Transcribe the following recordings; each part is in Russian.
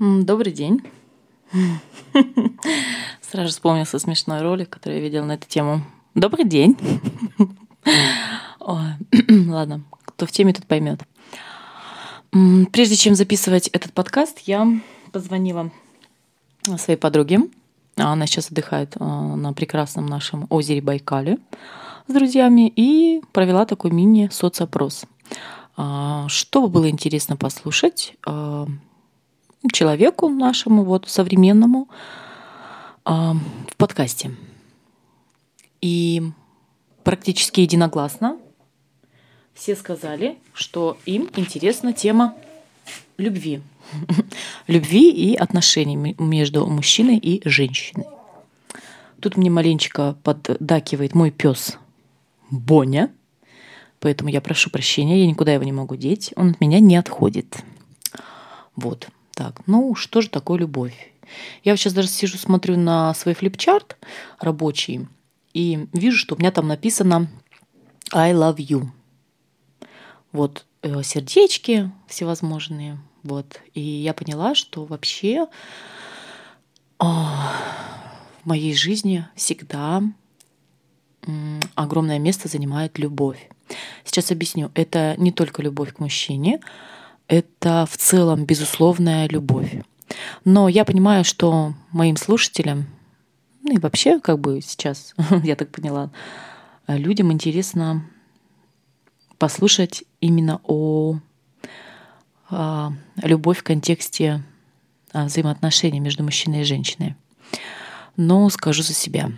Добрый день. Сразу вспомнился смешной ролик, который я видела на эту тему. Добрый день. Ладно, кто в теме, тут поймет. Прежде чем записывать этот подкаст, я позвонила своей подруге. Она сейчас отдыхает а, на прекрасном нашем озере Байкале с друзьями и провела такой мини-соцопрос. А, что было интересно послушать, а, человеку нашему, вот, современному, а, в подкасте. И практически единогласно все сказали, что им интересна тема любви. любви и отношений между мужчиной и женщиной. Тут мне маленечко поддакивает мой пес Боня. Поэтому я прошу прощения, я никуда его не могу деть. Он от меня не отходит. Вот. Так, ну что же такое любовь? Я сейчас даже сижу, смотрю на свой флипчарт рабочий и вижу, что у меня там написано I love you. Вот э, сердечки всевозможные. Вот. И я поняла, что вообще о, а, в моей жизни всегда огромное место занимает любовь. Сейчас объясню. Это не только любовь к мужчине, это в целом безусловная любовь. Но я понимаю, что моим слушателям, ну и вообще, как бы сейчас, я так поняла, людям интересно послушать именно о, о а, любовь в контексте а, взаимоотношений между мужчиной и женщиной. Но скажу за себя.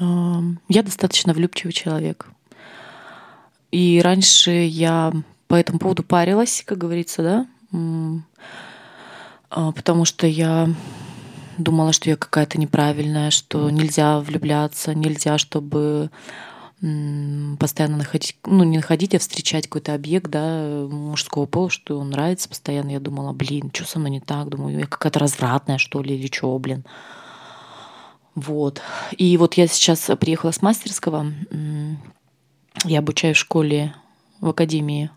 Я достаточно влюбчивый человек. И раньше я по этому поводу парилась, как говорится, да, а, потому что я думала, что я какая-то неправильная, что нельзя влюбляться, нельзя, чтобы постоянно находить, ну не находить, а встречать какой-то объект, да, мужского пола, что он нравится постоянно. Я думала, блин, что со мной не так? Думаю, я какая-то развратная, что ли, или что, блин. Вот. И вот я сейчас приехала с мастерского, я обучаю в школе, в академии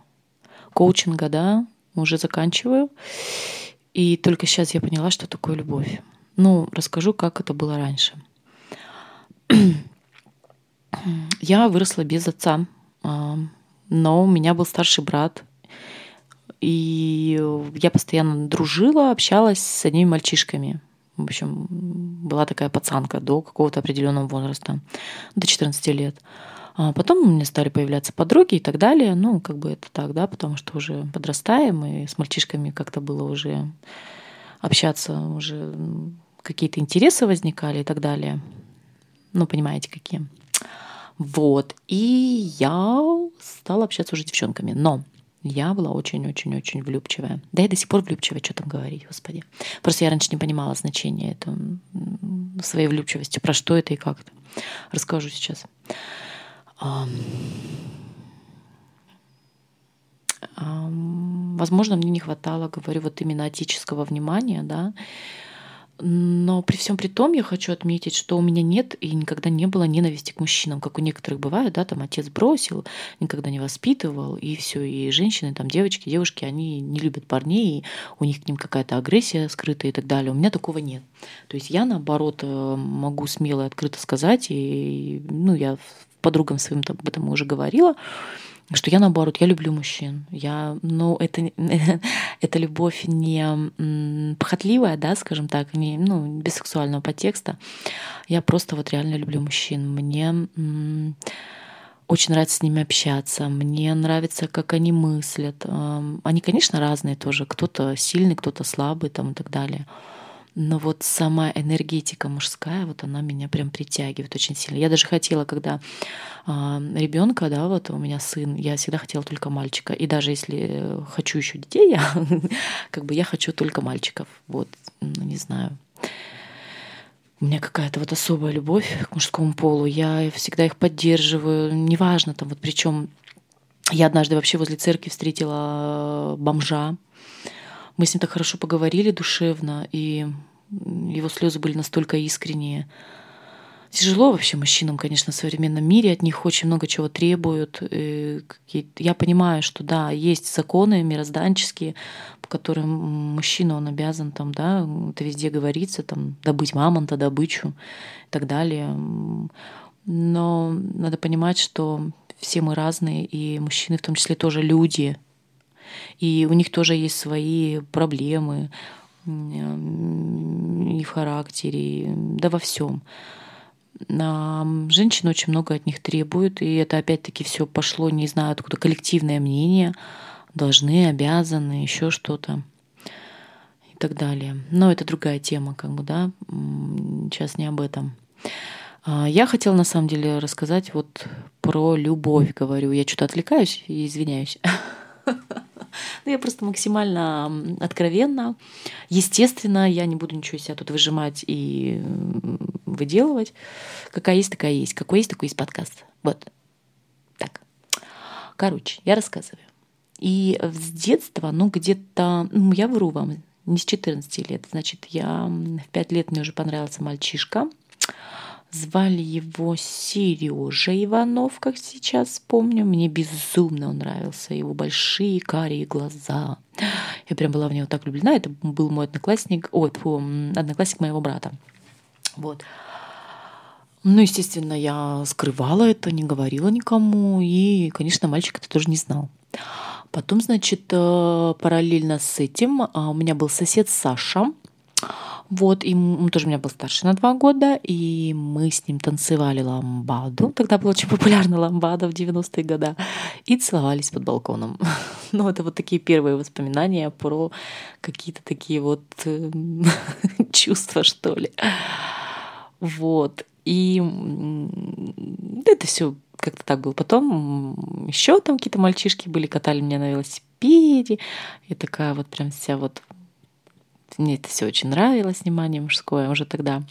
коучинга, да, уже заканчиваю. И только сейчас я поняла, что такое любовь. Ну, расскажу, как это было раньше. Я выросла без отца, а, но у меня был старший брат, и я постоянно дружила, общалась с одними мальчишками. В общем, была такая пацанка до какого-то определенного возраста, до 14 лет. А потом у меня стали появляться подруги и так далее. Ну, как бы это так, да, потому что уже подрастаем, и с мальчишками как-то было уже общаться, уже какие-то интересы возникали и так далее. Ну, понимаете, какие. Вот. И я стала общаться уже с девчонками. Но я была очень-очень-очень влюбчивая. Да я до сих пор влюбчивая, что там говорить, господи. Просто я раньше не понимала значения этого, своей влюбчивости, про что это и как это. Расскажу сейчас. Возможно, мне не хватало, говорю, вот именно отеческого внимания, да, но при всем при том я хочу отметить, что у меня нет и никогда не было ненависти к мужчинам, как у некоторых бывает, да, там отец бросил, никогда не воспитывал, и все, и женщины, там девочки, девушки, они не любят парней, и у них к ним какая-то агрессия скрытая и так далее. У меня такого нет. То есть я, наоборот, э, могу смело и открыто сказать, и, ну, я подругам своим об этом уже говорила, что я наоборот, я люблю мужчин. Я, ну, это, это любовь не похотливая, да, скажем так, не, ну, без сексуального подтекста. Я просто вот реально люблю мужчин. Мне очень нравится с ними общаться. Мне нравится, как они мыслят. Они, конечно, разные тоже. Кто-то сильный, кто-то слабый там и так далее. Но вот сама энергетика мужская, вот она меня прям притягивает очень сильно. Я даже хотела, когда э, ребенка, да, вот у меня сын, я всегда хотела только мальчика. И даже если хочу еще детей, я как бы я хочу только мальчиков. Вот, ну, не знаю. У меня какая-то вот особая любовь к мужскому полу. Я всегда их поддерживаю. Неважно там, вот причем я однажды вообще возле церкви встретила бомжа, мы с ним так хорошо поговорили душевно, и его слезы были настолько искренние. Тяжело вообще мужчинам, конечно, в современном мире, от них очень много чего требуют. Я понимаю, что да, есть законы мирозданческие, по которым мужчина, он обязан там, да, это везде говорится, там, добыть мамонта, добычу и так далее. Но надо понимать, что все мы разные, и мужчины в том числе тоже люди, и у них тоже есть свои проблемы и в характере, да во всем. А женщины очень много от них требуют, и это опять-таки все пошло, не знаю, откуда коллективное мнение, должны, обязаны, еще что-то и так далее. Но это другая тема, как бы, да, сейчас не об этом. А, я хотела на самом деле рассказать вот про любовь, говорю. Я что-то отвлекаюсь и извиняюсь. Ну, я просто максимально откровенно. Естественно, я не буду ничего из себя тут выжимать и выделывать. Какая есть, такая есть. Какой есть, такой есть подкаст. Вот. Так. Короче, я рассказываю. И с детства, ну, где-то, ну, я вру вам, не с 14 лет. Значит, я в 5 лет мне уже понравился мальчишка. Звали его Сережа Иванов, как сейчас помню. Мне безумно он нравился. Его большие карие глаза. Я прям была в него так влюблена. Это был мой одноклассник, ой, одноклассник моего брата. Вот. Ну, естественно, я скрывала это, не говорила никому. И, конечно, мальчик это тоже не знал. Потом, значит, э, параллельно с этим а, у меня был сосед Саша. Вот, и он тоже у меня был старше на два года, и мы с ним танцевали ламбаду. Тогда была очень популярна ламбада в 90-е годы. И целовались под балконом. Ну, это вот такие первые воспоминания про какие-то такие вот э, чувства, что ли. Вот. И это все как-то так было. Потом еще там какие-то мальчишки были, катали меня на велосипеде. И такая вот прям вся вот мне это все очень нравилось, внимание мужское уже тогда.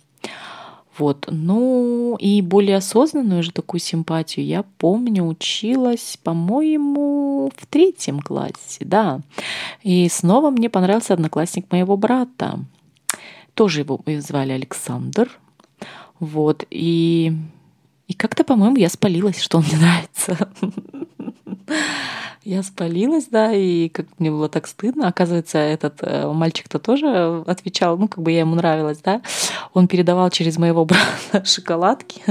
Вот. Ну и более осознанную уже такую симпатию я помню, училась, по-моему, в третьем классе, да. И снова мне понравился одноклассник моего брата. Тоже его звали Александр. Вот. И, и как-то, по-моему, я спалилась, что он мне нравится. Я спалилась, да, и как мне было так стыдно. Оказывается, этот э, мальчик-то тоже отвечал, ну, как бы я ему нравилась, да. Он передавал через моего брата шоколадки,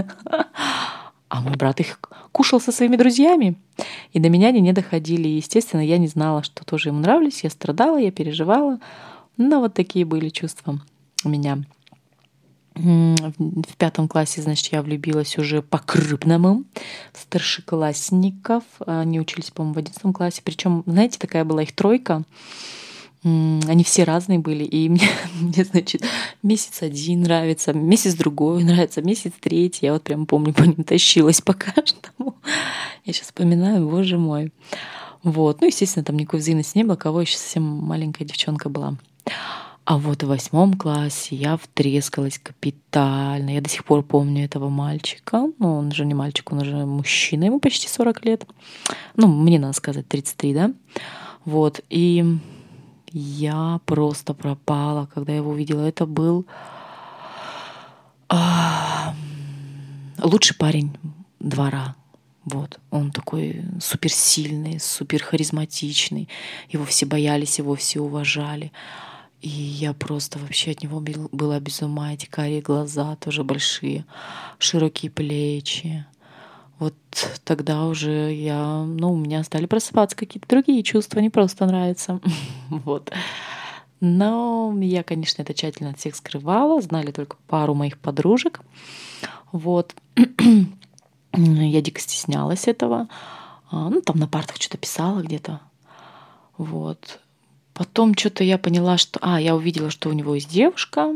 а мой брат их кушал со своими друзьями. И до меня они не доходили. Естественно, я не знала, что тоже ему нравились. Я страдала, я переживала. Но вот такие были чувства у меня в пятом классе, значит, я влюбилась уже по-крупному в старшеклассников. Они учились, по-моему, в одиннадцатом классе. Причем, знаете, такая была их тройка. Они все разные были. И мне, мне, значит, месяц один нравится, месяц другой нравится, месяц третий. Я вот прям помню, по ним тащилась по каждому. Я сейчас вспоминаю, боже мой. Вот. Ну, естественно, там никакой взаимности не было. Кого еще совсем маленькая девчонка была. А вот в восьмом классе я втрескалась капитально. Я до сих пор помню этого мальчика. Ну, он же не мальчик, он уже мужчина, ему почти 40 лет. Ну, мне надо сказать, 33, да? Вот. И я просто пропала, когда я его увидела. Это был а, лучший парень двора. Вот, он такой суперсильный, супер харизматичный. Его все боялись, его все уважали. И я просто вообще от него была без ума. Эти карие глаза тоже большие, широкие плечи. Вот тогда уже я, ну, у меня стали просыпаться какие-то другие чувства, не просто нравится. вот. Но я, конечно, это тщательно от всех скрывала, знали только пару моих подружек. Вот. я дико стеснялась этого. А, ну, там на партах что-то писала где-то. Вот. Потом что-то я поняла, что... А, я увидела, что у него есть девушка.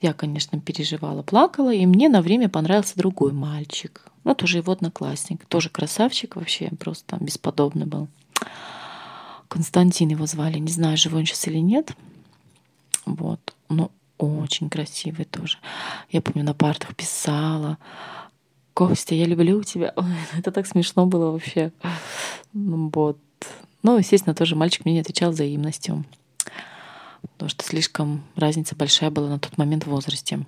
Я, конечно, переживала, плакала, и мне на время понравился другой мальчик. Ну, тоже его одноклассник. Тоже красавчик вообще, просто бесподобный был. Константин его звали. Не знаю, живой он сейчас или нет. Вот. Но очень красивый тоже. Я помню, на партах писала. Костя, я люблю тебя. Это так смешно было вообще. Вот. Ну, естественно, тоже мальчик мне не отвечал взаимностью, потому что слишком разница большая была на тот момент в возрасте.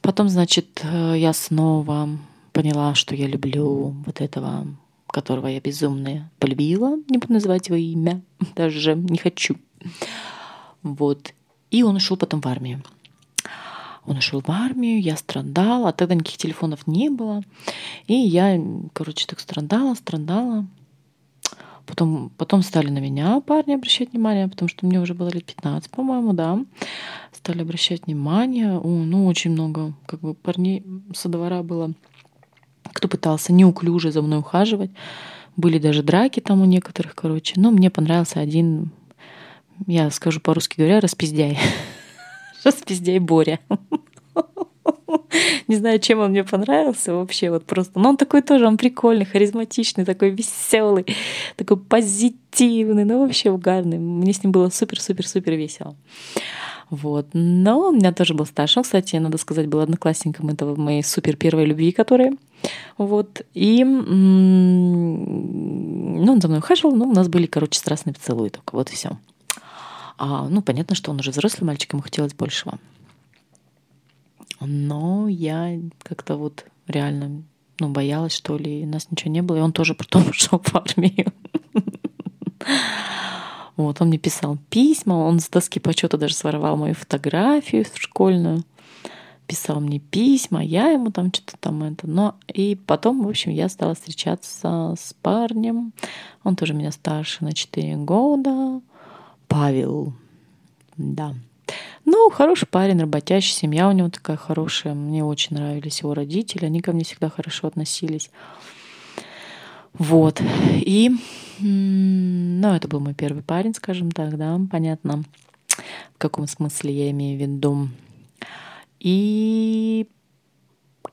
Потом, значит, э, я снова поняла, что я люблю вот этого, которого я безумно полюбила. Не буду называть его имя, даже не хочу. Вот. И он ушел потом в армию. Он ушел в армию, я страдала, а тогда никаких телефонов не было. И я, короче, так страдала, страдала. Потом, потом стали на меня парни обращать внимание, потому что мне уже было лет 15, по-моему, да. Стали обращать внимание. О, ну, очень много как бы парней со двора было, кто пытался неуклюже за мной ухаживать. Были даже драки там у некоторых, короче. Но мне понравился один, я скажу по-русски говоря, распиздяй. Распиздяй Боря. Не знаю, чем он мне понравился вообще, вот просто. Но он такой тоже, он прикольный, харизматичный, такой веселый, такой позитивный, ну вообще угарный. Мне с ним было супер-супер-супер весело. Вот. Но у меня тоже был старшим, кстати, надо сказать, был одноклассником этого моей супер первой любви, которая. Вот. И ну, он за мной ухаживал, но у нас были, короче, страстные поцелуи только. Вот и все. А, ну, понятно, что он уже взрослый мальчик, ему хотелось большего. Но я как-то вот реально ну, боялась, что ли, нас ничего не было, и он тоже потом ушел в армию. Вот, он мне писал письма, он с доски почета даже своровал мою фотографию школьную, писал мне письма, я ему там что-то там это. Но и потом, в общем, я стала встречаться с парнем. Он тоже меня старше на 4 года. Павел. Да. Ну, хороший парень, работящий, семья у него такая хорошая. Мне очень нравились его родители, они ко мне всегда хорошо относились. Вот. И, ну, это был мой первый парень, скажем так, да, понятно, в каком смысле я имею в виду. И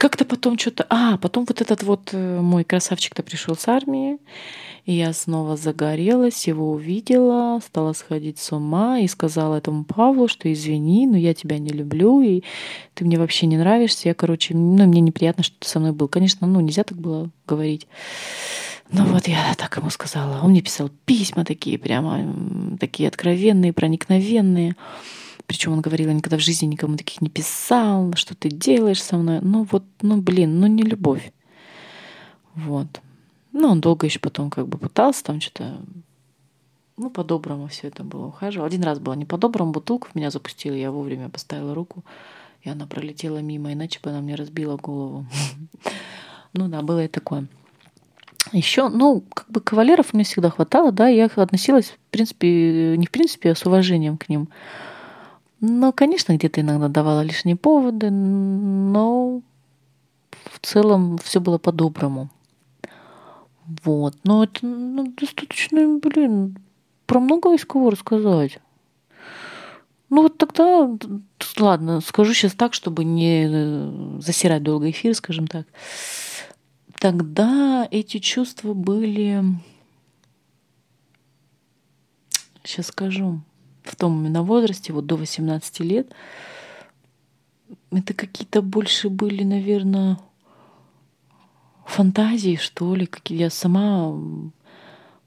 как-то потом что-то... А, потом вот этот вот э, мой красавчик-то пришел с армии, и я снова загорелась, его увидела, стала сходить с ума и сказала этому Павлу, что извини, но я тебя не люблю, и ты мне вообще не нравишься. Я, короче, ну, мне неприятно, что ты со мной был. Конечно, ну, нельзя так было говорить. Ну вот я так ему сказала. Он мне писал письма такие прямо, такие откровенные, проникновенные. Причем он говорил, я никогда в жизни никому таких не писал, что ты делаешь со мной. Ну вот, ну блин, ну не любовь. Вот. Ну, он долго еще потом как бы пытался там что-то ну, по-доброму все это было ухаживал. Один раз было не по-доброму, бутылку в меня запустила, я вовремя поставила руку, и она пролетела мимо, иначе бы она мне разбила голову. Ну да, было и такое. Еще, ну, как бы кавалеров мне всегда хватало, да, я относилась, в принципе, не в принципе, а с уважением к ним. Но, конечно, где-то иногда давала лишние поводы, но в целом все было по-доброму. Вот. Но это ну, достаточно, блин, про много из кого рассказать. Ну вот тогда, ладно, скажу сейчас так, чтобы не э, засирать долго эфир, скажем так. Тогда эти чувства были, сейчас скажу, в том именно возрасте, вот до 18 лет, это какие-то больше были, наверное, фантазии, что ли, какие я сама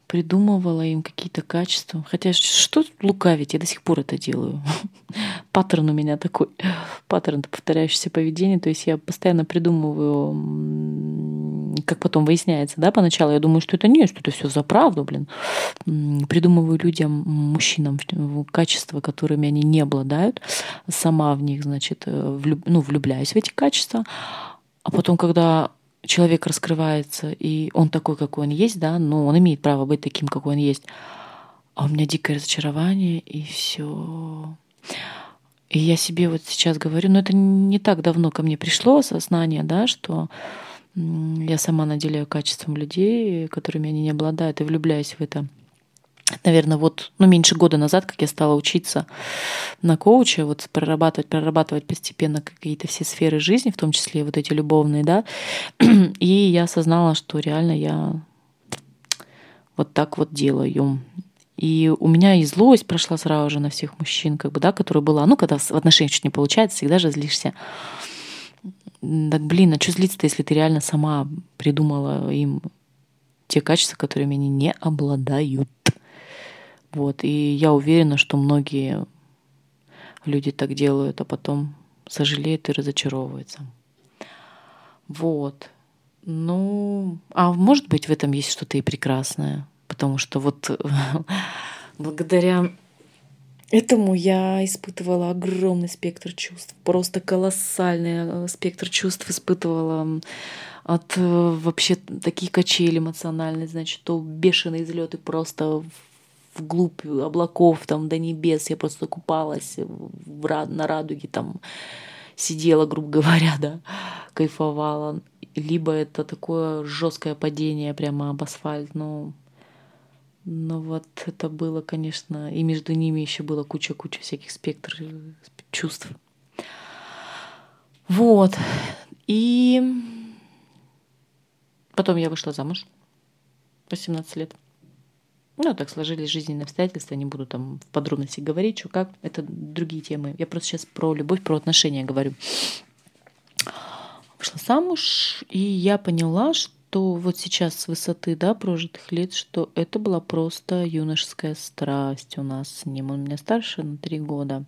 придумывала им какие-то качества. Хотя что лукавить, я до сих пор это делаю. Паттерн у меня такой, паттерн повторяющееся поведение. То есть я постоянно придумываю, как потом выясняется, да, поначалу я думаю, что это не, что это все за правду, блин. Придумываю людям, мужчинам качества, которыми они не обладают. Сама в них, значит, э, влюб, ну, влюбляюсь в эти качества. А потом, когда человек раскрывается, и он такой, какой он есть, да, но он имеет право быть таким, какой он есть. А у меня дикое разочарование, и все. И я себе вот сейчас говорю, но это не так давно ко мне пришло осознание, да, что я сама наделяю качеством людей, которыми они не обладают, и влюбляюсь в это наверное, вот, ну, меньше года назад, как я стала учиться на коуче, вот прорабатывать, прорабатывать постепенно какие-то все сферы жизни, в том числе вот эти любовные, да, и я осознала, что реально я вот так вот делаю. И у меня и злость прошла сразу же на всех мужчин, как бы, да, которая была, ну, когда в отношениях что-то не получается, всегда же злишься. Так, блин, а что злиться-то, если ты реально сама придумала им те качества, которыми они не обладают? Вот. И я уверена, что многие люди так делают, а потом сожалеют и разочаровываются. Вот. Ну, а может быть, в этом есть что-то и прекрасное, потому что вот благодаря этому я испытывала огромный спектр чувств, просто колоссальный э, спектр чувств испытывала от э, вообще такие качели эмоциональные, значит, то бешеные взлеты просто вглубь облаков, там, до небес. Я просто купалась на радуге, там, сидела, грубо говоря, да, кайфовала либо это такое жесткое падение прямо об асфальт, но но вот это было, конечно, и между ними еще было куча-куча всяких спектр чувств. Вот. И потом я вышла замуж. 18 лет. Ну, так сложились жизненные обстоятельства, не буду там в подробности говорить, что как, это другие темы. Я просто сейчас про любовь, про отношения говорю вышла замуж, и я поняла, что вот сейчас с высоты да, прожитых лет, что это была просто юношеская страсть у нас с ним. Он меня старше на три года.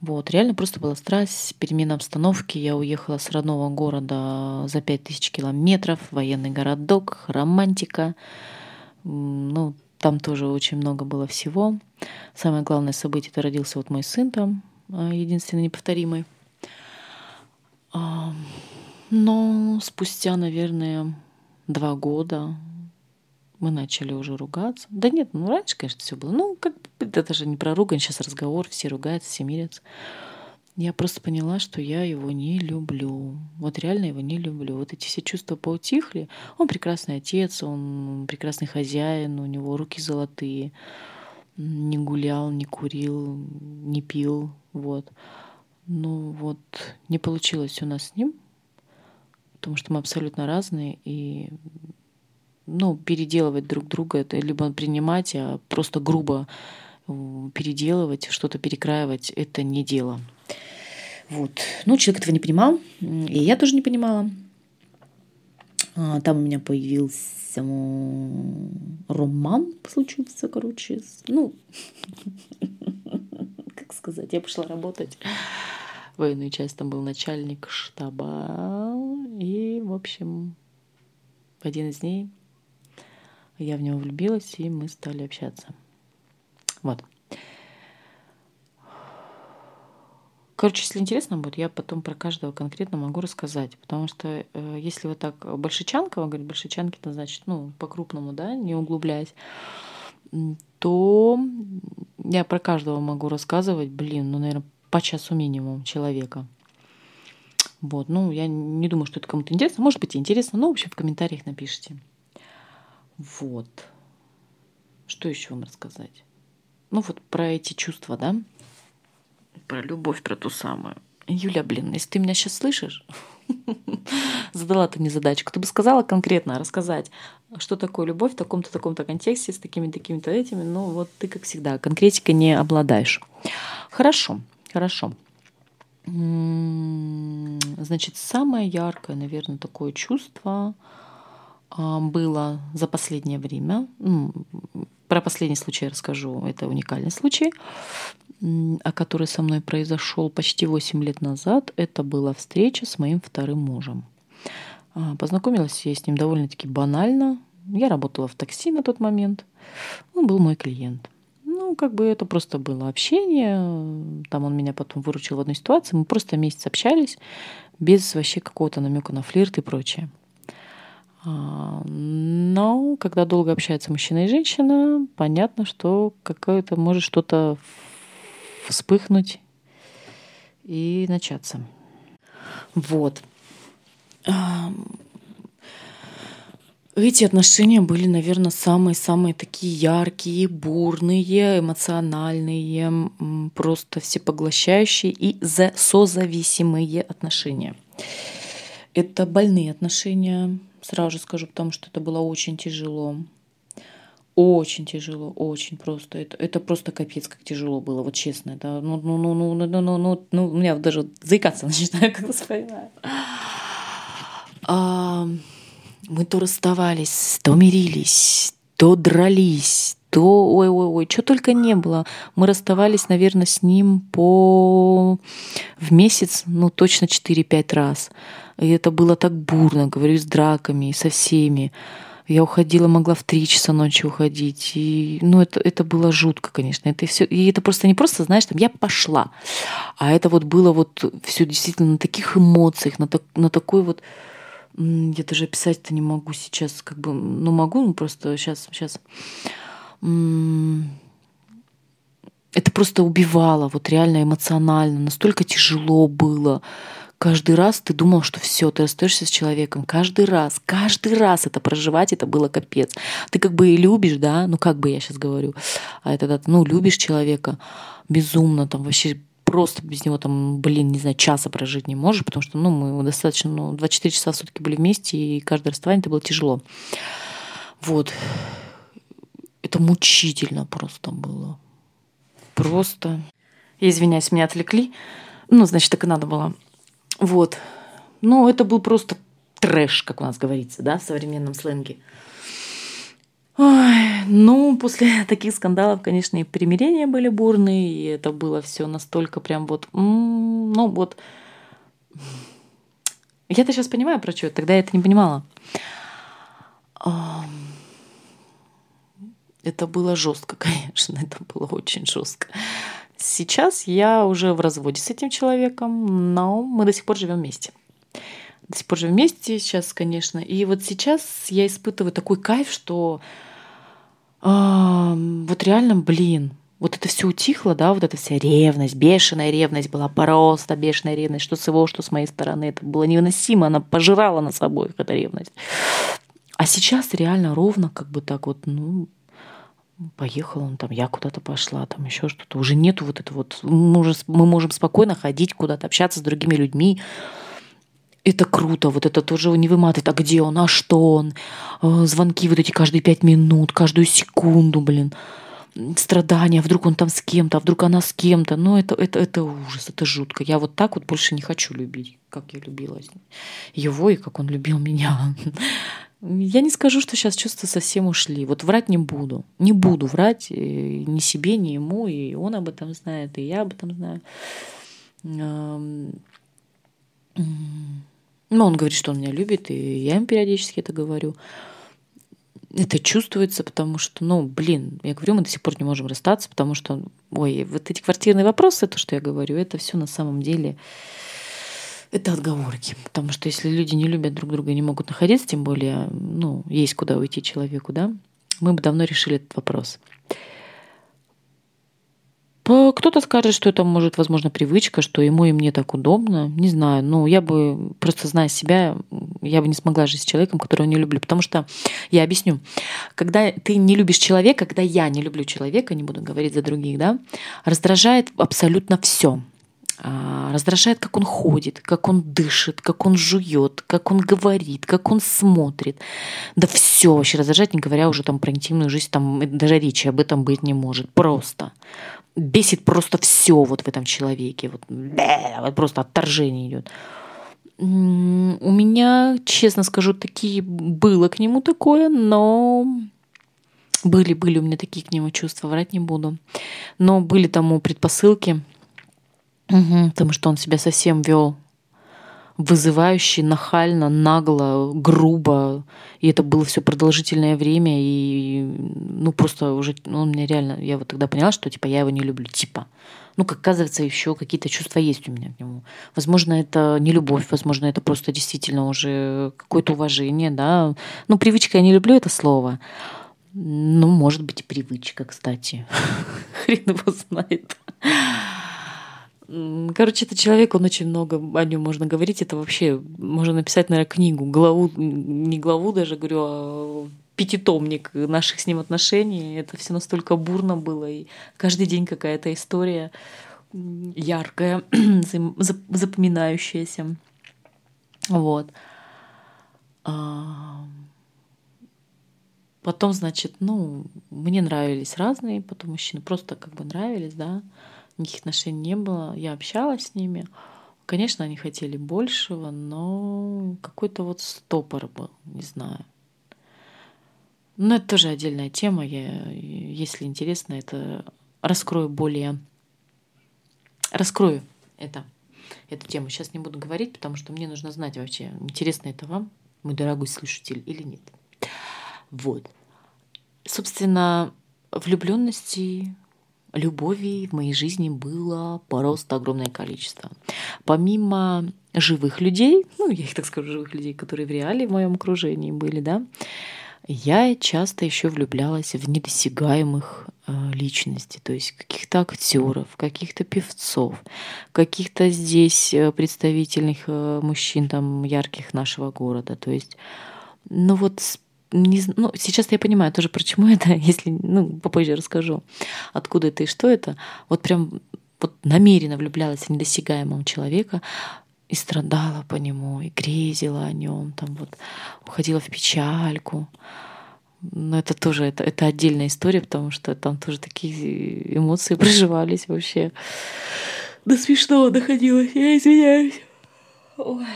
Вот, реально просто была страсть, перемена обстановки. Я уехала с родного города за пять тысяч километров, военный городок, романтика. Ну, там тоже очень много было всего. Самое главное событие, это родился вот мой сын там, а, единственный неповторимый. Но спустя, наверное, два года мы начали уже ругаться. Да нет, ну раньше, конечно, все было. Ну, как это же не про ругань, сейчас разговор, все ругаются, все мирятся. Я просто поняла, что я его не люблю. Вот реально его не люблю. Вот эти все чувства поутихли. Он прекрасный отец, он прекрасный хозяин, у него руки золотые. Не гулял, не курил, не пил. Вот. Ну вот не получилось у нас с ним, потому что мы абсолютно разные, и ну, переделывать друг друга, это либо принимать, а просто грубо э, переделывать, что-то перекраивать, это не дело. Вот. Ну, человек этого не понимал, и я тоже не понимала. А, там у меня появился роман, случился, короче. Ну, как сказать, я пошла работать военную часть, там был начальник штаба. И, в общем, в один из дней я в него влюбилась, и мы стали общаться. Вот. Короче, если интересно будет, я потом про каждого конкретно могу рассказать. Потому что э, если вот так большичанково говорить, большичанки, это значит, ну, по-крупному, да, не углубляясь, то я про каждого могу рассказывать, блин, ну, наверное, по часу минимум человека. Вот, ну, я не думаю, что это кому-то интересно. Может быть, интересно, но, в общем, в комментариях напишите. Вот. Что еще вам рассказать? Ну, вот про эти чувства, да? Про любовь, про ту самую. Юля, блин, если ты меня сейчас слышишь, задала ты мне задачку, ты бы сказала конкретно, рассказать, что такое любовь в таком-то, таком-то контексте, с такими, такими-то этими, ну вот ты, как всегда, конкретикой не обладаешь. Хорошо. Хорошо. Значит, самое яркое, наверное, такое чувство а, было за последнее время. Про последний случай я расскажу. Это уникальный случай, о который со мной произошел почти 8 лет назад. Это была встреча с моим вторым мужем. А, познакомилась я с ним довольно-таки банально. Я работала в такси на тот момент. Он был мой клиент. Ну, как бы это просто было общение. Там он меня потом выручил в одной ситуации. Мы просто месяц общались без вообще какого-то намека на флирт и прочее. А, но когда долго общаются мужчина и женщина, понятно, что какое-то может что-то вспыхнуть и начаться. Вот. Эти отношения были, наверное, самые-самые такие яркие, бурные, эмоциональные, просто всепоглощающие и созависимые отношения. Это больные отношения, сразу же скажу, потому что это было очень тяжело. Очень тяжело, очень просто. Это, это просто капец, как тяжело было, вот честно. Это, ну, ну, ну, ну, ну, ну, ну, ну, у меня даже заикаться начинаю, когда вспоминаю. Мы то расставались, то мирились, то дрались, до... Ой-ой-ой, что только не было. Мы расставались, наверное, с ним по... в месяц, ну, точно 4-5 раз. И это было так бурно, говорю, с драками, со всеми. Я уходила, могла в три часа ночи уходить. И, ну, это, это было жутко, конечно. Это все, и это просто не просто, знаешь, там, я пошла. А это вот было вот все действительно на таких эмоциях, на, так, на такой вот... Я даже описать-то не могу сейчас, как бы, ну могу, ну просто сейчас, сейчас. Это просто убивало, вот реально эмоционально, настолько тяжело было каждый раз ты думал, что все, ты остаешься с человеком. Каждый раз, каждый раз это проживать, это было капец. Ты как бы и любишь, да, ну как бы я сейчас говорю, а это, ну, любишь человека безумно, там вообще просто без него там, блин, не знаю, часа прожить не можешь, потому что, ну, мы достаточно, ну, 24 часа в сутки были вместе, и каждое расставание это было тяжело. Вот. Это мучительно просто было. Просто. Я извиняюсь, меня отвлекли. Ну, значит, так и надо было. Вот. Ну, это был просто трэш, как у нас говорится, да, в современном сленге. Ой, ну, после таких скандалов, конечно, и примирения были бурные, и это было все настолько прям вот, ну вот. Я-то сейчас понимаю про что, тогда я это не понимала. Это было жестко, конечно, это было очень жестко. Сейчас я уже в разводе с этим человеком, но мы до сих пор живем вместе. До сих пор живем вместе сейчас, конечно. И вот сейчас я испытываю такой кайф, что э, вот реально, блин, вот это все утихло, да, вот эта вся ревность, бешеная ревность была просто бешеная ревность, что с его, что с моей стороны. Это было невыносимо, она пожирала на собой эта ревность. А сейчас реально ровно, как бы так вот, ну, поехал он там, я куда-то пошла, там еще что-то. Уже нету вот этого вот, мы, уже, мы можем спокойно ходить куда-то, общаться с другими людьми. Это круто, вот это тоже не выматывает. А где он, а что он? Э, звонки вот эти каждые пять минут, каждую секунду, блин. Страдания, вдруг он там с кем-то, а вдруг она с кем-то. Ну, это, это, это ужас, это жутко. Я вот так вот больше не хочу любить, как я любила его и как он любил меня. Я не скажу, что сейчас чувства совсем ушли. Вот врать не буду. Не буду врать э, ни себе, ни ему. И он об этом знает, и я об этом знаю. Ну, он говорит, что он меня любит, и я им периодически это говорю. Это чувствуется, потому что, ну, блин, я говорю, мы до сих пор не можем расстаться, потому что, ой, вот эти квартирные вопросы, то, что я говорю, это все на самом деле это отговорки. Потому что если люди не любят друг друга и не могут находиться, тем более, ну, есть куда уйти человеку, да, мы бы давно решили этот вопрос. Кто-то скажет, что это может, возможно, привычка, что ему и мне так удобно. Не знаю. Ну, я бы, просто зная себя, я бы не смогла жить с человеком, которого не люблю. Потому что, я объясню, когда ты не любишь человека, когда я не люблю человека, не буду говорить за других, да, раздражает абсолютно все. А, раздражает, как он ходит, как он дышит, как он жует, как он говорит, как он смотрит. Да все вообще раздражает, не говоря уже там про интимную жизнь, там даже речи об этом быть не может. Просто. Бесит просто все вот в этом человеке. Вот, вот просто отторжение идет. У меня, честно скажу, такие было к нему такое, но были, были у меня такие к нему чувства, врать не буду. Но были тому предпосылки, Угу, потому что он себя совсем вел вызывающе, нахально, нагло, грубо. И это было все продолжительное время. И ну просто уже ну, он мне реально, я вот тогда поняла, что типа я его не люблю. Типа. Ну, как оказывается, еще какие-то чувства есть у меня к нему. Возможно, это не любовь, возможно, это просто действительно уже какое-то уважение, да. Ну, привычка я не люблю это слово. Ну, может быть, и привычка, кстати. Хрен его знает. Короче, это человек, он очень много о нем можно говорить. Это вообще можно написать, наверное, книгу, главу, не главу даже, говорю, а пятитомник наших с ним отношений. Это все настолько бурно было. И каждый день какая-то история яркая, запоминающаяся. Вот. А, потом, значит, ну, мне нравились разные потом мужчины, просто как бы нравились, да никаких отношений не было. Я общалась с ними. Конечно, они хотели большего, но какой-то вот стопор был, не знаю. Но это тоже отдельная тема. Я, если интересно, это раскрою более... Раскрою это, эту тему. Сейчас не буду говорить, потому что мне нужно знать вообще, интересно это вам, мой дорогой слушатель, или нет. Вот. Собственно, влюбленности, любови в моей жизни было просто огромное количество. Помимо живых людей, ну, я их так скажу, живых людей, которые в реале в моем окружении были, да, я часто еще влюблялась в недосягаемых э, личностей, то есть каких-то актеров, каких-то певцов, каких-то здесь э, представительных э, мужчин там ярких нашего города. То есть, ну вот не, ну, сейчас я понимаю тоже, почему это, если, ну, попозже расскажу, откуда это и что это. Вот прям вот намеренно влюблялась в недосягаемого человека, и страдала по нему, и грезила о нем, там вот уходила в печальку. Но это тоже это, это отдельная история, потому что там тоже такие эмоции проживались вообще. До смешного доходилось, я извиняюсь. Ой.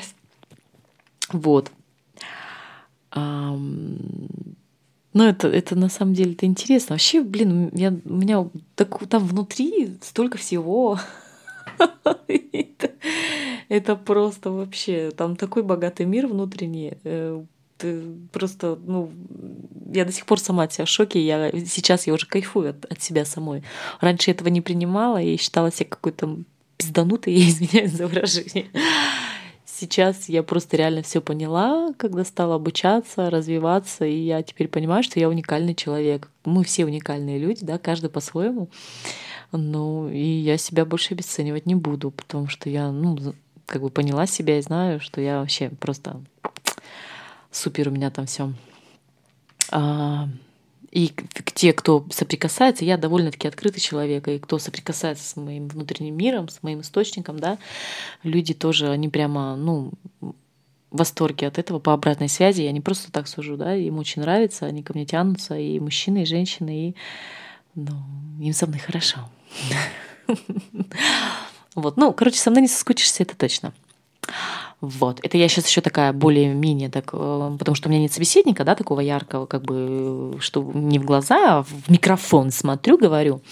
Вот. Ну, это, это на самом деле это интересно. Вообще, блин, я, у меня так, там внутри столько всего. это, просто вообще, там такой богатый мир внутренний. Э, просто, ну, я до сих пор сама от себя в шоке. Я, сейчас я уже кайфую от, от себя самой. Раньше этого не принимала и считала себя какой-то пизданутой, я извиняюсь за выражение. Сейчас я просто реально все поняла, когда стала обучаться, развиваться, и я теперь понимаю, что я уникальный человек. Мы все уникальные люди, да, каждый по-своему. Ну, и я себя больше обесценивать не буду, потому что я, ну, как бы поняла себя и знаю, что я вообще просто супер у меня там все. А, и те, кто соприкасается, я довольно-таки открытый человек, и кто соприкасается с моим внутренним миром, с моим источником, да, люди тоже, они прямо, ну, в восторге от этого по обратной связи. Я не просто так сужу, да, им очень нравится, они ко мне тянутся, и мужчины, и женщины, и ну, им со мной хорошо. Вот, ну, короче, со мной не соскучишься, это точно. Вот. Это я сейчас еще такая более-менее так, э, потому что у меня нет собеседника, да, такого яркого, как бы, что не в глаза, а в микрофон смотрю, говорю.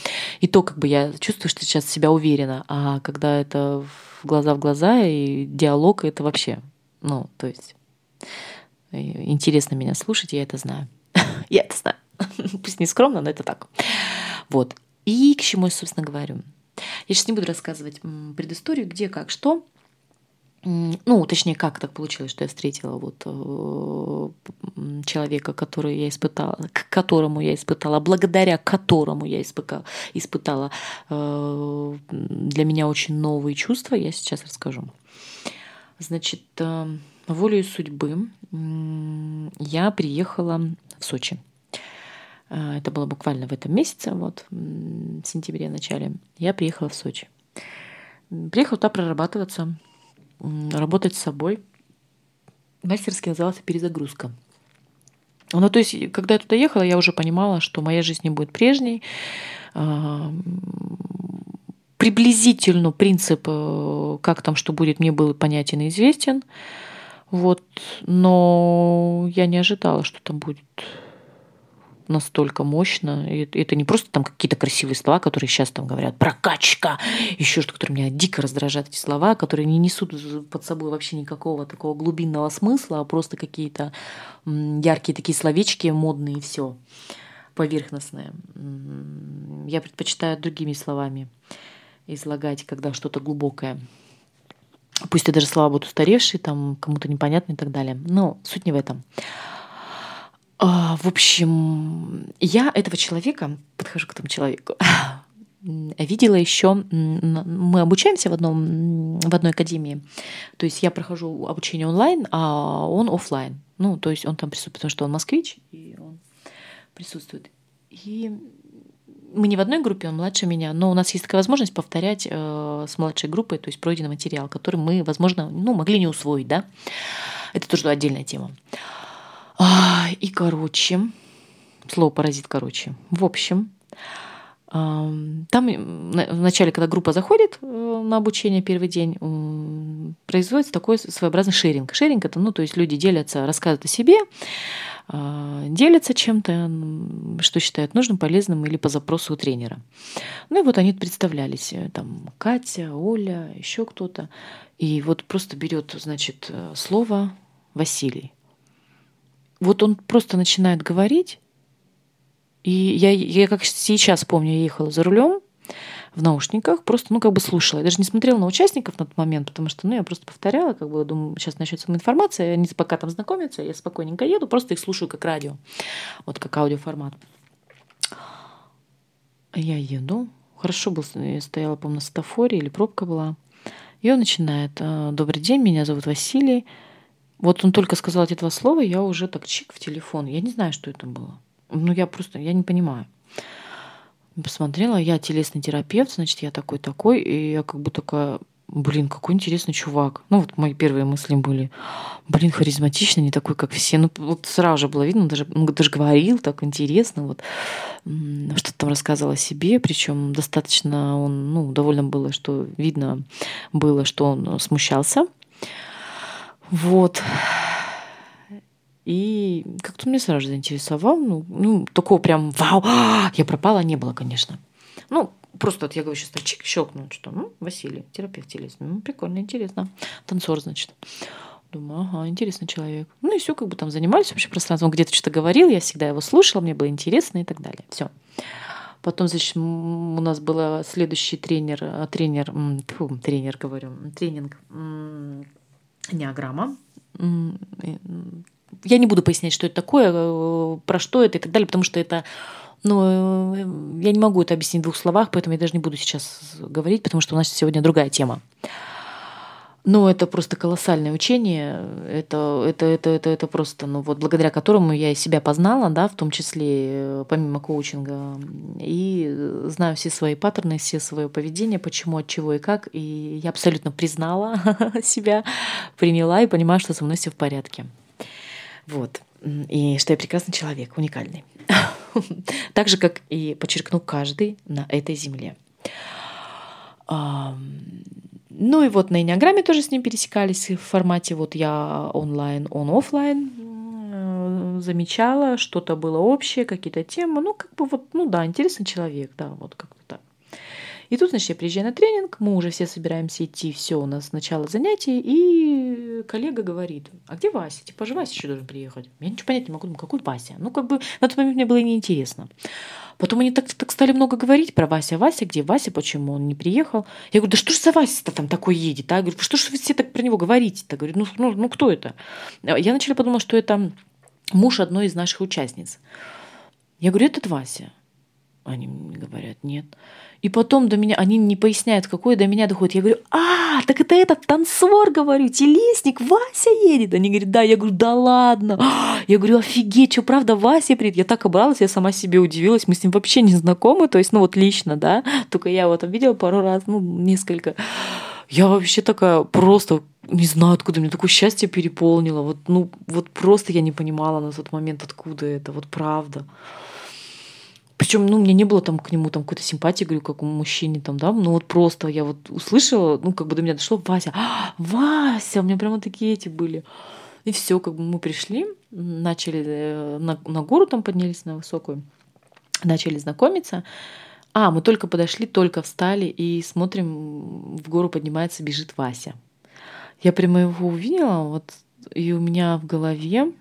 И то, как бы я чувствую, что сейчас себя уверена. А когда это в глаза в глаза и диалог, это вообще, ну, то есть э, интересно меня слушать, я это знаю. я это знаю. Пусть не скромно, но это так. Вот. И к чему я, собственно, говорю. Я сейчас не буду рассказывать предысторию, где, как, что ну, точнее, как так получилось, что я встретила вот э, человека, который я испытала, к которому я испытала, благодаря которому я испытала, испытала э, для меня очень новые чувства, я сейчас расскажу. Значит, э, волею судьбы я приехала в Сочи. Это было буквально в этом месяце, вот, в сентябре, начале. Я приехала в Сочи. Приехала туда прорабатываться работать с собой. Мастерски назывался «Перезагрузка». Ну, то есть, когда я туда ехала, я уже понимала, что моя жизнь не будет прежней. А, приблизительно принцип, э, как там что будет, мне был понятен и известен. Вот. Но я не ожидала, что там будет настолько мощно. И это не просто там какие-то красивые слова, которые сейчас там говорят, прокачка, еще что, которые меня дико раздражают эти слова, которые не несут под собой вообще никакого такого глубинного смысла, а просто какие-то яркие такие словечки модные и все поверхностное. Я предпочитаю другими словами излагать, когда что-то глубокое. Пусть это даже слова будут устаревшие, там кому-то непонятные и так далее. Но суть не в этом. А, в общем, я этого человека, подхожу к этому человеку, видела еще, мы обучаемся в, одном, в одной академии, то есть я прохожу обучение онлайн, а он офлайн. Ну, то есть он там присутствует, потому что он москвич, и он присутствует. И мы не в одной группе, он младше меня, но у нас есть такая возможность повторять э, с младшей группой, то есть пройденный материал, который мы, возможно, ну, могли не усвоить, да. Это тоже отдельная тема. И, короче, слово паразит, короче. В общем, там вначале, когда группа заходит э, на обучение первый день, производится такой своеобразный шеринг. Шеринг это, ну, то есть люди делятся, рассказывают о себе, а, делятся чем-то, что считают нужным, полезным или по запросу у тренера. Ну и вот они представлялись, э, там Катя, Оля, еще кто-то. И вот просто берет, значит, э, слово Василий. Вот он просто начинает говорить, и я, я как сейчас помню, я ехала за рулем, в наушниках, просто, ну, как бы слушала. Я даже не смотрела на участников на тот момент, потому что, ну, я просто повторяла, как бы, думаю, сейчас начнется информация, они пока там знакомятся, я спокойненько еду, просто их слушаю как радио, вот как аудиоформат. Я еду, хорошо был, я стояла, по на светофоре или пробка была, и он начинает, «А, добрый день, меня зовут Василий, вот он только сказал эти два слова, я уже так чик в телефон. Я не знаю, что это было. Ну, я просто, я не понимаю посмотрела, я телесный терапевт, значит, я такой-такой, и я как бы такая, блин, какой интересный чувак. Ну, вот мои первые мысли были, блин, харизматичный, не такой, как все. Ну, вот сразу же было видно, даже, он даже говорил так интересно, вот, что-то там рассказывал о себе, причем достаточно он, ну, довольно было, что видно было, что он смущался. Вот. И как-то меня сразу заинтересовал. Ну, ну, такого прям вау, я пропала не было, конечно. Ну, просто вот я говорю, сейчас чик, щелкнул, что, ну, Василий, терапевт телесный. Ну, прикольно, интересно. Танцор, значит. Думаю, ага, интересный человек. Ну и все, как бы там занимались вообще пространством. Он где-то что-то говорил, я всегда его слушала, мне было интересно и так далее. Все. Потом, значит, у нас был следующий тренер, а, тренер, фу, тренер, говорю, тренинг неограмма я не буду пояснять, что это такое, э, про что это и так далее, потому что это ну, э, я не могу это объяснить в двух словах, поэтому я даже не буду сейчас говорить, потому что у нас сегодня другая тема. Но это просто колоссальное учение, это, это, это, это, это просто, ну вот благодаря которому я себя познала, да, в том числе э, помимо коучинга, и знаю все свои паттерны, все свое поведение, почему, от чего и как, и я абсолютно признала себя, приняла и понимаю, что со мной все в порядке. Вот. И что я прекрасный человек, уникальный. Так же, как и подчеркнул каждый на этой земле. Ну и вот на Инеограмме тоже с ним пересекались в формате вот я онлайн, он офлайн э, замечала, что-то было общее, какие-то темы. Ну, как бы вот, ну да, интересный человек, да, вот как-то так. И тут, значит, я приезжаю на тренинг, мы уже все собираемся идти, все, у нас начало занятий, и коллега говорит, а где Вася? Типа же Вася еще должен приехать. Я ничего понять не могу, думаю, какой Вася? Ну, как бы на тот момент мне было неинтересно. Потом они так, так стали много говорить про Вася. Вася где? Вася, почему он не приехал? Я говорю, да что ж за Вася-то там такой едет? А? Я говорю, что ж вы все так про него говорите-то? Говорю, ну, ну, ну кто это? Я начала подумать, что это муж одной из наших участниц. Я говорю, этот Вася. Они мне говорят, нет. И потом до меня, они не поясняют, какой до меня доходит. Я говорю, а, так это этот танцор, говорю, телесник, Вася едет. Они говорят, да. Я говорю, да ладно. Я говорю, офигеть, что правда Вася приедет? Я так обралась, я сама себе удивилась. Мы с ним вообще не знакомы, то есть, ну вот лично, да. Только я его там видела пару раз, ну, несколько. Я вообще такая просто не знаю, откуда меня такое счастье переполнило. Вот, ну, вот просто я не понимала на тот момент, откуда это. Вот правда. Причем, ну, у меня не было там к нему там какой-то симпатии, говорю, как у мужчине там, да, ну вот просто я вот услышала, ну, как бы до меня дошло, Вася, а, Вася, у меня прямо такие эти были. И все, как бы мы пришли, начали э, на, на гору там поднялись на высокую, начали знакомиться. А, мы только подошли, только встали и смотрим, в гору поднимается, бежит Вася. Я прямо его увидела, вот, и у меня в голове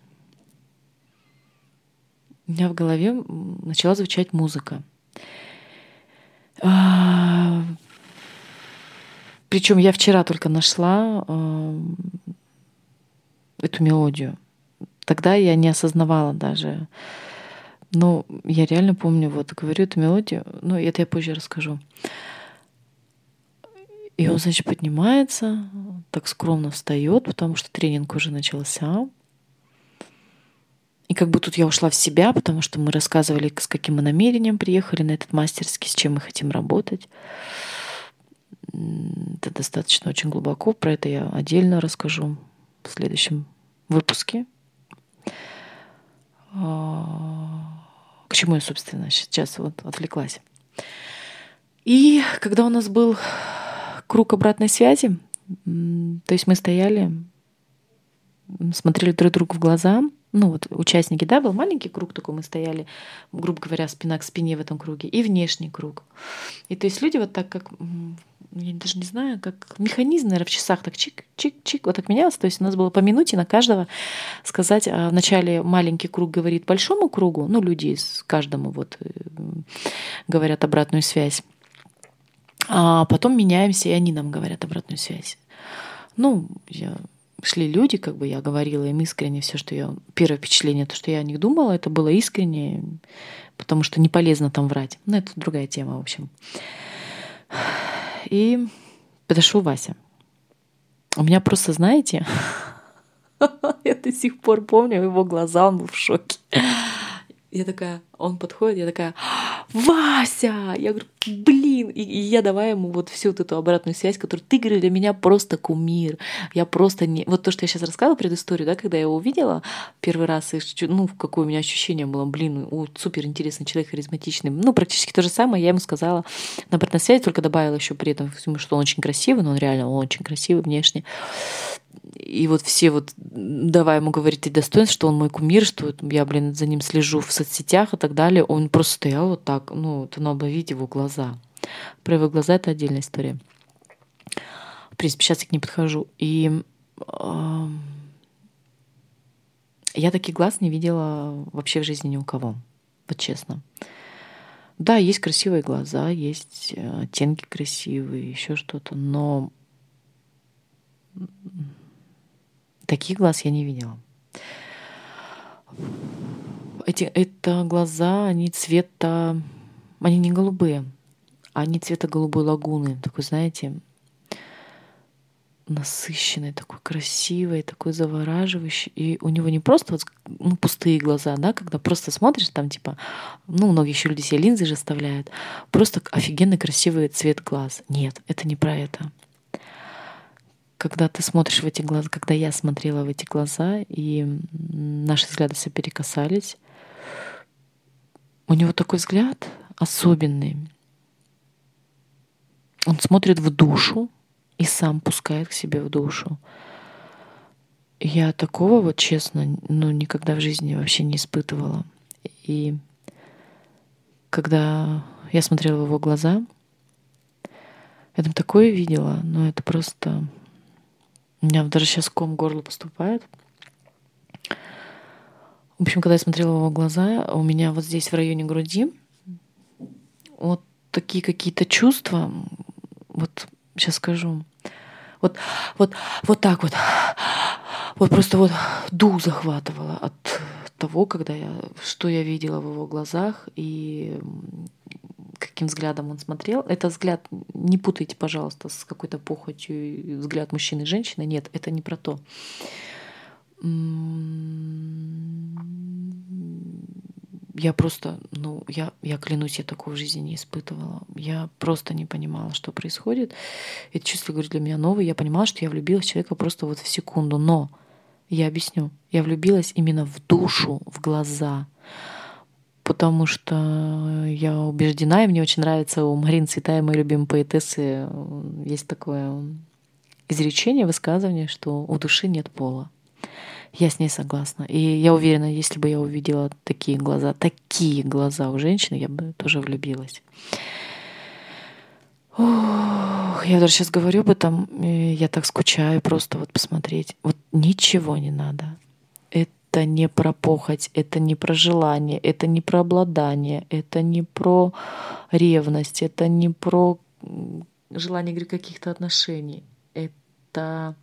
у меня в голове начала звучать музыка. А, Причем я вчера только нашла а, эту мелодию. Тогда я не осознавала даже. Но я реально помню, вот говорю эту мелодию, ну, это я позже расскажу. И он, значит, поднимается, так скромно встает, потому что тренинг уже начался. И как бы тут я ушла в себя, потому что мы рассказывали, с каким мы намерением приехали на этот мастерский, с чем мы хотим работать. Это достаточно очень глубоко. Про это я отдельно расскажу в следующем выпуске. А, к чему я, собственно, сейчас вот отвлеклась. И когда у нас был круг обратной связи, то есть мы стояли, смотрели друг другу в глаза — ну вот участники, да, был маленький круг такой, мы стояли, грубо говоря, спина к спине в этом круге, и внешний круг. И то есть люди вот так как, я даже не знаю, как механизм, наверное, в часах так чик-чик-чик, вот так менялось. То есть у нас было по минуте на каждого сказать, а вначале маленький круг говорит большому кругу, ну люди с каждому вот э, говорят обратную связь, а потом меняемся, и они нам говорят обратную связь. Ну, я шли люди, как бы я говорила им искренне все, что я... Первое впечатление, то, что я о них думала, это было искренне, потому что не полезно там врать. Ну, это другая тема, в общем. И подошел Вася. У меня просто, знаете, я до сих пор помню его глаза, он был в шоке. Я такая, он подходит, я такая, Вася! Я говорю, блин! И, и я давай ему вот всю вот эту обратную связь, которую ты, говоришь, для меня просто кумир. Я просто не... Вот то, что я сейчас рассказывала предысторию, да, когда я его увидела первый раз, и, ну, какое у меня ощущение было, блин, о, супер интересный человек, харизматичный. Ну, практически то же самое я ему сказала на обратной связи, только добавила еще при этом, что он очень красивый, но он реально он очень красивый внешне и вот все вот давай ему говорить и достоинств, что он мой кумир, что я, блин, за ним слежу в соцсетях и так далее. Он просто стоял вот так, ну, это надо видеть его глаза. Про его глаза это отдельная история. В принципе, сейчас я к ней подхожу. И э, я таких глаз не видела вообще в жизни ни у кого. Вот честно. Да, есть красивые глаза, есть э, оттенки красивые, еще что-то, но Таких глаз я не видела. Эти, это глаза, они цвета... Они не голубые, они цвета голубой лагуны. Такой, знаете, насыщенный, такой красивый, такой завораживающий. И у него не просто вот, ну, пустые глаза, да, когда просто смотришь, там типа, ну, многие еще люди себе линзы же оставляют, просто офигенный красивый цвет глаз. Нет, это не про это когда ты смотришь в эти глаза, когда я смотрела в эти глаза, и наши взгляды соприкасались, у него такой взгляд особенный. Он смотрит в душу и сам пускает к себе в душу. Я такого вот, честно, ну, никогда в жизни вообще не испытывала. И когда я смотрела в его глаза, я там такое видела, но это просто у меня даже сейчас ком горло поступает. В общем, когда я смотрела в его глаза, у меня вот здесь в районе груди вот такие какие-то чувства. Вот сейчас скажу. Вот, вот, вот так вот. Вот просто вот дух захватывала от того, когда я, что я видела в его глазах и каким взглядом он смотрел. Это взгляд, не путайте, пожалуйста, с какой-то похотью взгляд мужчины и женщины. Нет, это не про то. Я просто, ну, я, я клянусь, я такого в жизни не испытывала. Я просто не понимала, что происходит. Это чувство, говорю, для меня новое. Я понимала, что я влюбилась в человека просто вот в секунду. Но я объясню. Я влюбилась именно в душу, в глаза потому что я убеждена, и мне очень нравится у Марины Цветаевой, моей любимой поэтессы, есть такое изречение, высказывание, что у души нет пола. Я с ней согласна. И я уверена, если бы я увидела такие глаза, такие глаза у женщины, я бы тоже влюбилась. Ох, я даже сейчас говорю об этом, я так скучаю просто вот посмотреть. Вот ничего не надо это не про похоть, это не про желание, это не про обладание, это не про ревность, это не про желание каких-то отношений. Это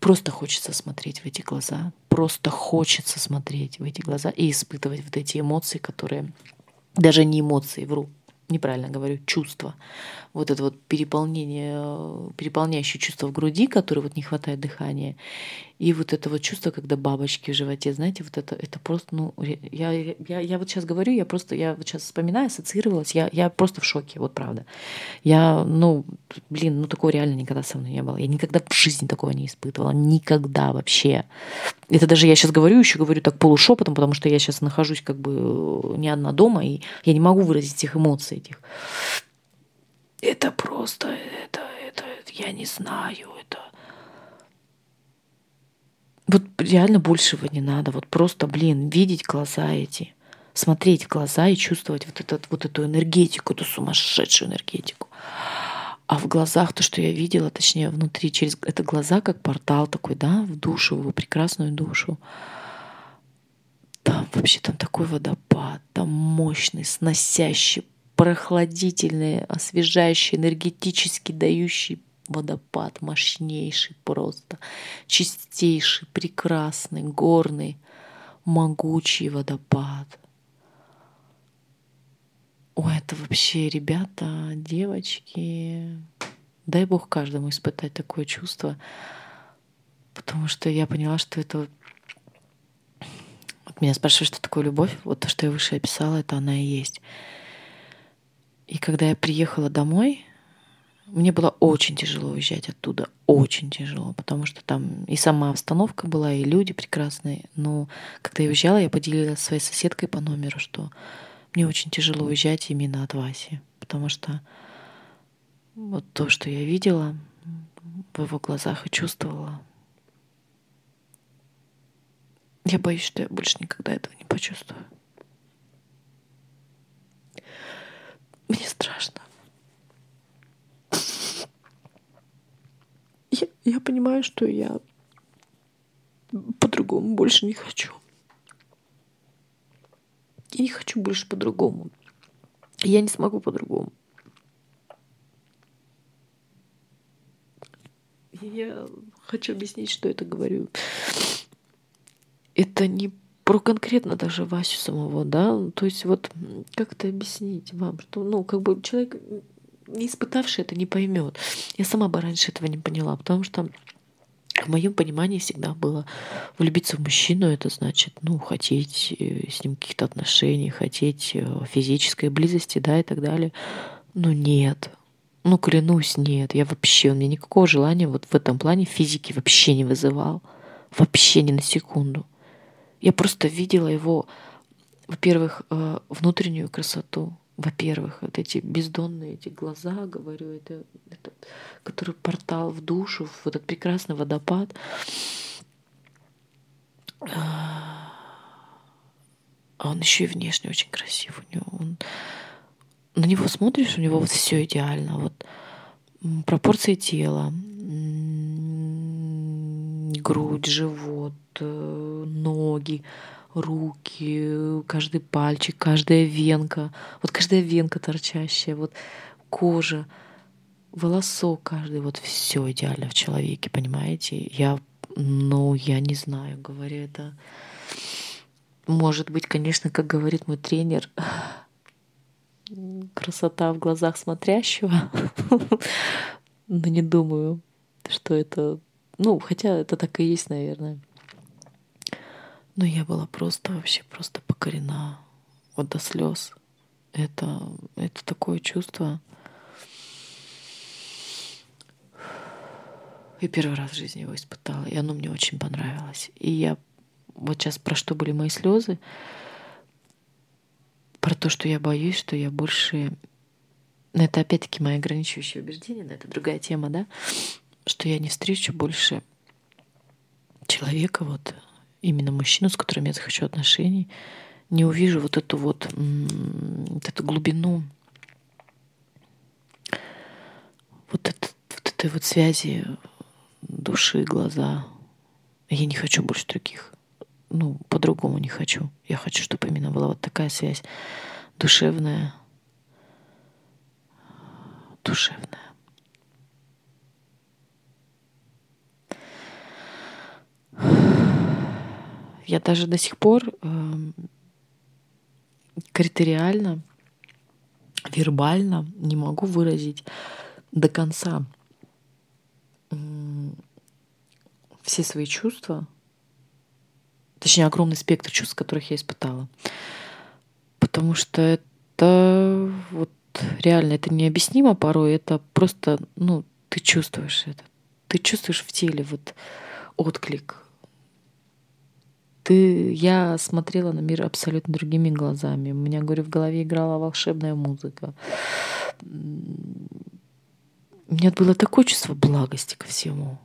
просто хочется смотреть в эти глаза, просто хочется смотреть в эти глаза и испытывать вот эти эмоции, которые даже не эмоции, вру, неправильно говорю, чувство. Вот это вот переполнение, переполняющее чувство в груди, которое вот не хватает дыхания. И вот это вот чувство, когда бабочки в животе, знаете, вот это, это просто, ну, я, я, я вот сейчас говорю, я просто, я вот сейчас вспоминаю, ассоциировалась, я, я просто в шоке, вот правда. Я, ну, блин, ну такого реально никогда со мной не было. Я никогда в жизни такого не испытывала, никогда вообще. Это даже я сейчас говорю, еще говорю так полушепотом, потому что я сейчас нахожусь как бы не одна дома, и я не могу выразить этих эмоций этих. Это просто, это, это, я не знаю, это Вот реально большего не надо. Вот просто, блин, видеть глаза эти, смотреть в глаза и чувствовать вот, этот, вот эту энергетику, эту сумасшедшую энергетику. А в глазах то, что я видела, точнее внутри, через это глаза как портал такой, да, в душу, в прекрасную душу. Там вообще там такой водопад, там мощный, сносящий, прохладительный, освежающий, энергетически дающий водопад, мощнейший просто, чистейший, прекрасный, горный, могучий водопад. Ой, это вообще, ребята, девочки, дай Бог каждому испытать такое чувство, потому что я поняла, что это вот меня спрашивают, что такое любовь. Вот то, что я выше описала, это она и есть. И когда я приехала домой, мне было очень тяжело уезжать оттуда, очень тяжело, потому что там и сама обстановка была, и люди прекрасные. Но когда я уезжала, я поделилась своей соседкой по номеру, что мне очень тяжело уезжать именно от Васи, потому что вот то, что я видела в его глазах и чувствовала, я боюсь, что я больше никогда этого не почувствую. Мне страшно. Я, я понимаю, что я по-другому больше не хочу. Я не хочу больше по-другому. Я не смогу по-другому. Я хочу объяснить, что это говорю. Это не про конкретно даже Васю самого, да, то есть вот как это объяснить вам, что, ну, как бы человек не испытавший это не поймет. Я сама бы раньше этого не поняла, потому что в моем понимании всегда было влюбиться в мужчину, это значит, ну, хотеть э, с ним каких-то отношений, хотеть э, физической близости, да, и так далее. Но нет. Ну, клянусь, нет. Я вообще, у меня никакого желания вот в этом плане физики вообще не вызывал. Вообще ни на секунду. Я просто видела его, во-первых, э, внутреннюю красоту, во-первых, вот эти бездонные эти глаза, говорю, это, это который портал в душу, в этот прекрасный водопад. А он еще и внешне очень красив. У него он, на него смотришь, у него вот все идеально. Вот пропорции тела, грудь, живот, э, ноги, руки, каждый пальчик, каждая венка, вот каждая венка торчащая, вот кожа, волосок каждый, вот все идеально в человеке, понимаете? Я, ну, я не знаю, говорю это. Может быть, конечно, как говорит мой тренер, красота в глазах смотрящего, но не думаю, что это, ну, хотя это так и есть, наверное. Но я была просто вообще просто покорена вот до слез. Это, это такое чувство. И первый раз в жизни его испытала, и оно мне очень понравилось. И я вот сейчас про что были мои слезы, про то, что я боюсь, что я больше... Это опять-таки мои ограничивающие убеждения, но это другая тема, да? Что я не встречу больше человека вот именно мужчину, с которым я захочу отношений, не увижу вот эту вот, вот эту глубину, вот, это, вот этой вот связи души, глаза. Я не хочу больше других. Ну, по-другому не хочу. Я хочу, чтобы именно была вот такая связь душевная, душевная. Я даже до сих пор э, критериально, вербально не могу выразить до конца все свои чувства, точнее огромный спектр чувств, которых я испытала. Потому что это вот реально это необъяснимо порой, это просто, ну, ты чувствуешь это. Ты чувствуешь в теле вот отклик, ты, я смотрела на мир абсолютно другими глазами. У меня, говорю, в голове играла волшебная музыка. У меня было такое чувство благости ко всему.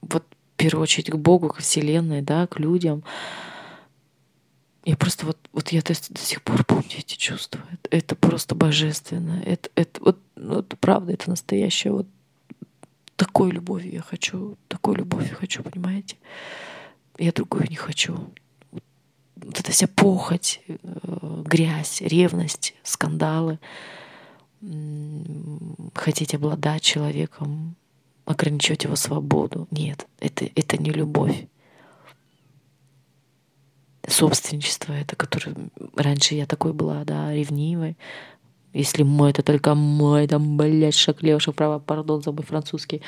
Вот первую очередь к Богу, к Вселенной, да, к людям. И просто вот, вот я до, до сих пор помню эти чувства. Это, это просто божественно. Это, это вот, ну, это правда, это настоящее. Вот такой любовью я хочу, такой любовью хочу, понимаете? Я другую не хочу. Вот эта вся похоть, э, грязь, ревность, скандалы, хотеть обладать человеком, ограничивать его свободу. Нет, это, это не любовь собственничество это, которое раньше я такой была, да, ревнивой. Если мой, это только мой, там, блядь, шаг лево, шаг вправо, пардон за мой французский.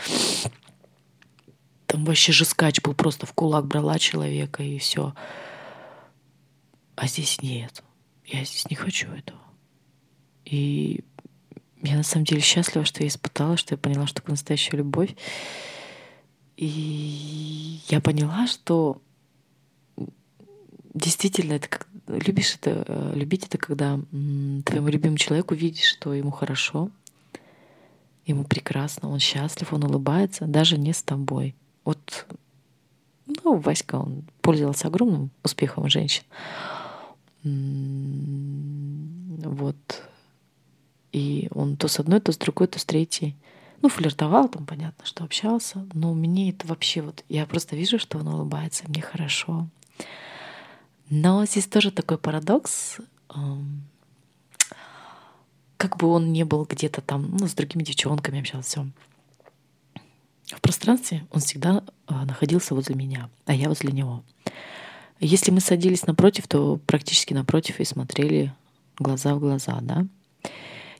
Там вообще же скач был, просто в кулак брала человека и все. А здесь нет. Я здесь не хочу этого. И я на самом деле счастлива, что я испытала, что я поняла, что такое настоящая любовь. И я поняла, что действительно, это как любишь это, э, любить это, когда твоему любимому человеку видишь, что ему хорошо, ему прекрасно, он счастлив, он улыбается, даже не с тобой. Вот, ну, Васька, он пользовался огромным успехом у женщин. Вот. И он то с одной, то с другой, то с третьей. Ну, флиртовал, там понятно, что общался. Но мне это вообще вот... Я просто вижу, что он улыбается, мне хорошо. Но здесь тоже такой парадокс. Как бы он не был где-то там, ну, с другими девчонками общался, в пространстве он всегда а, находился возле меня, а я возле него. Если мы садились напротив, то практически напротив и смотрели глаза в глаза, да.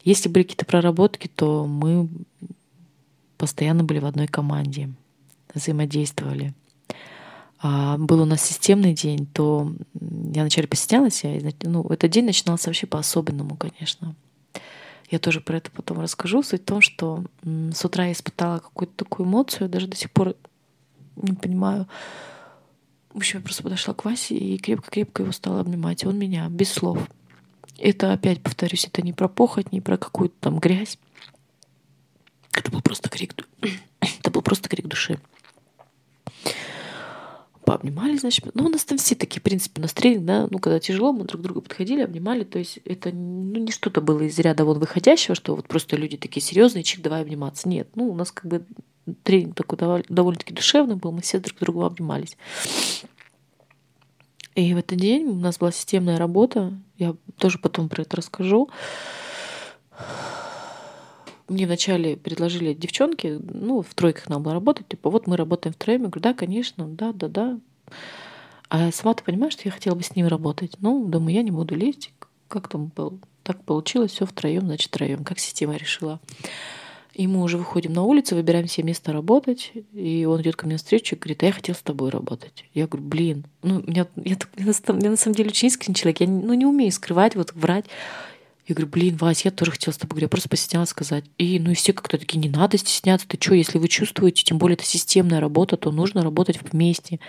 Если были какие-то проработки, то мы постоянно были в одной команде, взаимодействовали. А, был у нас системный день, то я вначале постеснялась, я, ну, этот день начинался вообще по-особенному, конечно. Я тоже про это потом расскажу. Суть в том, что с утра я испытала какую-то такую эмоцию, даже до сих пор не понимаю. В общем, я просто подошла к Васе и крепко-крепко его стала обнимать. Он меня без слов. Это, опять повторюсь, это не про похоть, не про какую-то там грязь. Это был просто крик, это был просто крик души пообнимали, значит. Ну, у нас там все такие, в принципе, на тренинг, да, ну, когда тяжело, мы друг друга подходили, обнимали. То есть это ну, не что-то было из ряда вон выходящего, что вот просто люди такие серьезные, чик, давай обниматься. Нет, ну, у нас как бы тренинг такой довольно-таки душевный был, мы все друг друга обнимались. И в этот день у нас была системная работа, я тоже потом про это расскажу мне вначале предложили девчонки, ну, в тройках нам было работать, типа, вот мы работаем втроем. Я говорю, да, конечно, да, да, да. А сама ты понимаешь, что я хотела бы с ним работать. Ну, думаю, я не буду лезть. Как там было? Так получилось, все втроем, значит, втроем, как система решила. И мы уже выходим на улицу, выбираем себе место работать, и он идет ко мне встречу и говорит, а я хотел с тобой работать. Я говорю, блин, ну, меня, я, я, я, я на самом деле очень искренний человек, я ну, не умею скрывать, вот врать. Я говорю, блин, Вась, я тоже хотела с тобой я просто постеснялась сказать. И ну и все как-то такие, не надо стесняться, ты что, если вы чувствуете, тем более это системная работа, то нужно работать вместе.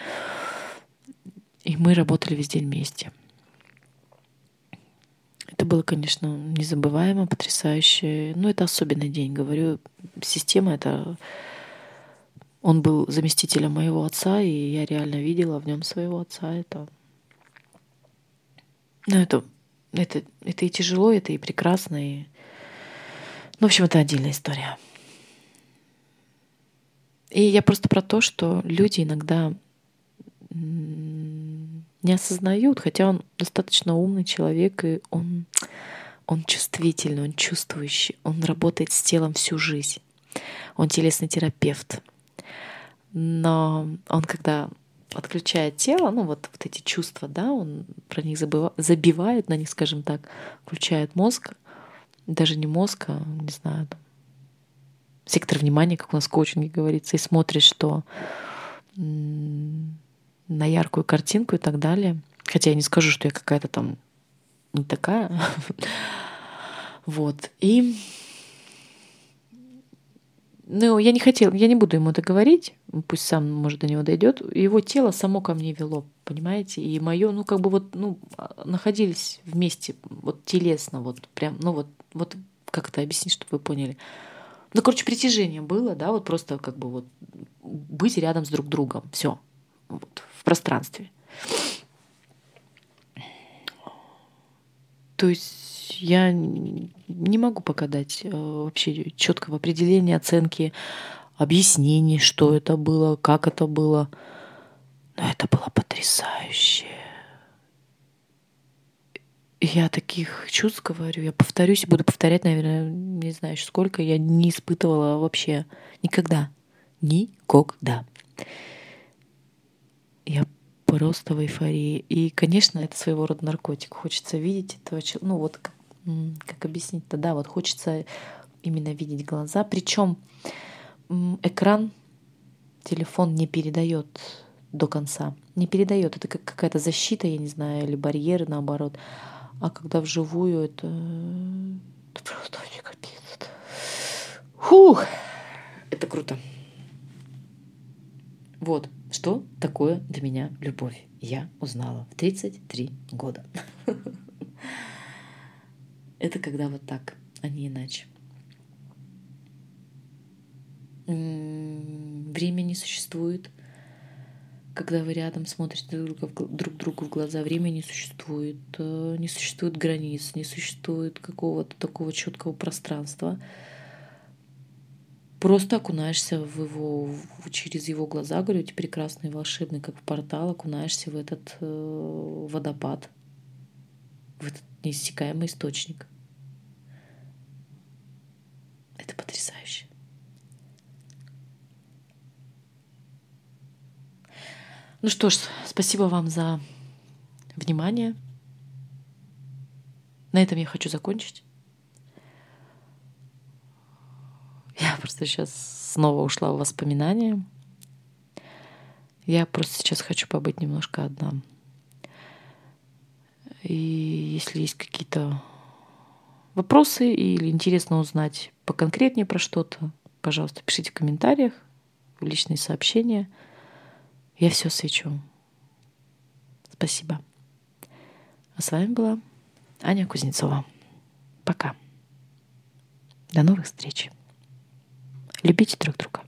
И мы работали весь день вместе. Это было, конечно, незабываемо, потрясающе. Ну, это особенный день, говорю. Система — это... Он был заместителем моего отца, и я реально видела в нем своего отца. Это... Ну, это это, это и тяжело, это и прекрасно. И... Ну, в общем, это отдельная история. И я просто про то, что люди иногда не осознают, хотя он достаточно умный человек, и он, он чувствительный, он чувствующий, он работает с телом всю жизнь. Он телесный терапевт. Но он, когда отключает тело, ну вот, вот эти чувства, да, он про них забыва, забивает на них, скажем так, включает мозг, даже не мозг, а, не знаю, там, сектор внимания, как у нас в коучинге говорится, и смотришь, что на яркую картинку и так далее. Хотя я не скажу, что я какая-то там не такая. Вот. И ну, я не хотела, я не буду ему это говорить, пусть сам, может, до него дойдет. Его тело само ко мне вело, понимаете? И мое, ну, как бы вот, ну, находились вместе, вот телесно, вот прям, ну, вот, вот как это объяснить, чтобы вы поняли. Ну, короче, притяжение было, да, вот просто как бы вот быть рядом с друг другом. Все. Вот, в пространстве. То есть я не могу пока дать э, вообще четкого определения, оценки, объяснений, что это было, как это было. Но это было потрясающе. Я таких чувств говорю, я повторюсь буду повторять, наверное, не знаю, сколько я не испытывала вообще никогда. Никогда. Я просто в эйфории. И, конечно, это своего рода наркотик. Хочется видеть этого человека. Ну вот, как, как объяснить-то? Да, вот хочется именно видеть глаза. Причем экран телефон не передает до конца. Не передает. Это как какая-то защита, я не знаю, или барьеры наоборот. А когда вживую, это, это просто вообще капец. Фух! Это круто. Вот, что такое для меня любовь. Я узнала в 33 года. Это когда вот так, а не иначе. Время не существует. Когда вы рядом смотрите друг, друг другу в глаза, время не существует. Э, не существует границ, не существует какого-то такого четкого пространства. Просто окунаешься в его, через его глаза, говорю, эти прекрасные, волшебные, как в портал, окунаешься в этот э, водопад, в этот неиссякаемый источник. Это потрясающе. Ну что ж, спасибо вам за внимание. На этом я хочу закончить. Я просто сейчас снова ушла в воспоминания. Я просто сейчас хочу побыть немножко одна. И если есть какие-то вопросы или интересно узнать поконкретнее про что-то, пожалуйста, пишите в комментариях, в личные сообщения – я все свечу. Спасибо. А с вами была Аня Кузнецова. Пока. До новых встреч. Любите друг друга.